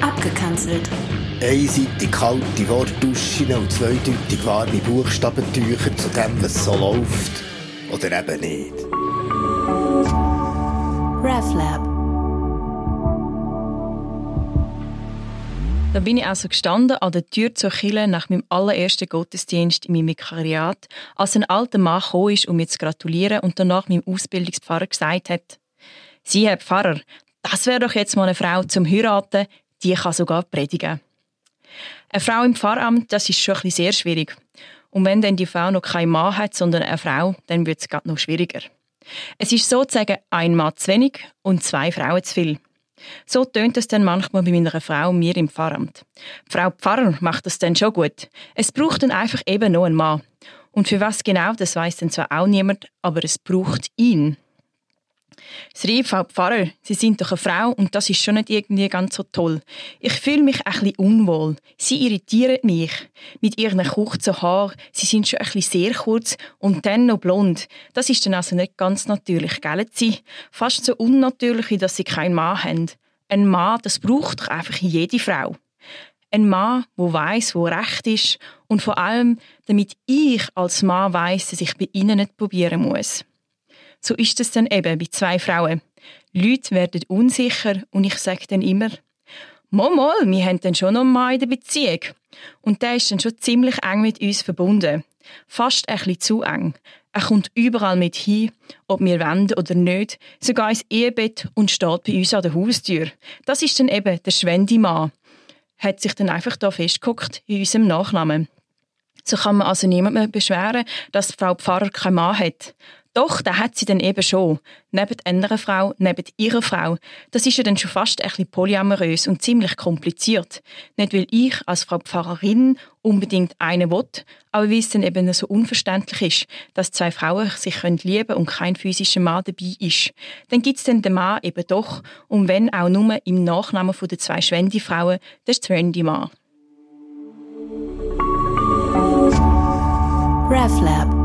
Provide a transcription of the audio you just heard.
Abgekanzelt. Einseitig kalte Wortduschen und zweideutig warme Buchstabentücher zu dem, was so läuft. Oder eben nicht. RefLab. Da bin ich also gestanden an der Tür zur Kille nach meinem allerersten Gottesdienst in meinem Vikariat, als ein alter Mann gekommen ist, um mir zu gratulieren und danach meinem Ausbildungspfarrer gesagt hat, Sie, Herr Pfarrer, das wäre doch jetzt mal eine Frau zum Heiraten, die kann sogar predigen. Eine Frau im Pfarramt, das ist schon ein bisschen sehr schwierig. Und wenn dann die Frau noch keinen Mann hat, sondern eine Frau, dann wird es gerade noch schwieriger. Es ist sozusagen ein Mann zu wenig und zwei Frauen zu viel. So tönt es dann manchmal bei meiner Frau mir im Pfarramt. Frau Pfarrer macht das dann schon gut. Es braucht dann einfach eben noch einen Mann. Und für was genau, das weiß dann zwar auch niemand, aber es braucht ihn. Sri, Frau Pfarrer, Sie sind doch eine Frau und das ist schon nicht irgendwie ganz so toll. Ich fühle mich ein bisschen unwohl. Sie irritieren mich. Mit ihren kurzen Haaren, sie sind schon ein bisschen sehr kurz und dann noch blond. Das ist dann also nicht ganz natürlich, gell Sie? Fast so unnatürlich, dass Sie keinen Mann haben. Ein Mann, das braucht doch einfach jede Frau. Ein Mann, wo weiß, wo recht ist und vor allem, damit ich als Mann weiß, dass ich bei Ihnen nicht probieren muss. So ist es dann eben bei zwei Frauen. Leute werden unsicher und ich sage dann immer, mal, wir haben dann schon noch einen Mann in der Beziehung. Und der ist dann schon ziemlich eng mit uns verbunden. Fast ein bisschen zu eng. Er kommt überall mit hin, ob wir wollen oder nicht, sogar ins Ehebett und steht bei uns an der Haustür. Das ist dann eben der Schwendimann. Hat sich dann einfach da festgeguckt in unserem Nachnamen. So kann man also niemand beschweren, dass Frau Pfarrer keinen Mann hat. Doch, da hat sie dann eben schon. Neben einer Frau, neben ihrer Frau. Das ist ja dann schon fast ein bisschen polyamorös und ziemlich kompliziert. Nicht, weil ich als Frau Pfarrerin unbedingt eine will, aber weil es dann eben so unverständlich ist, dass zwei Frauen sich lieben können und kein physischer Mann dabei ist. Dann gibt es dann den Mann eben doch, und wenn auch nur im Nachnamen der zwei Schwendi-Frauen, der Trendy-Mann. RefLab.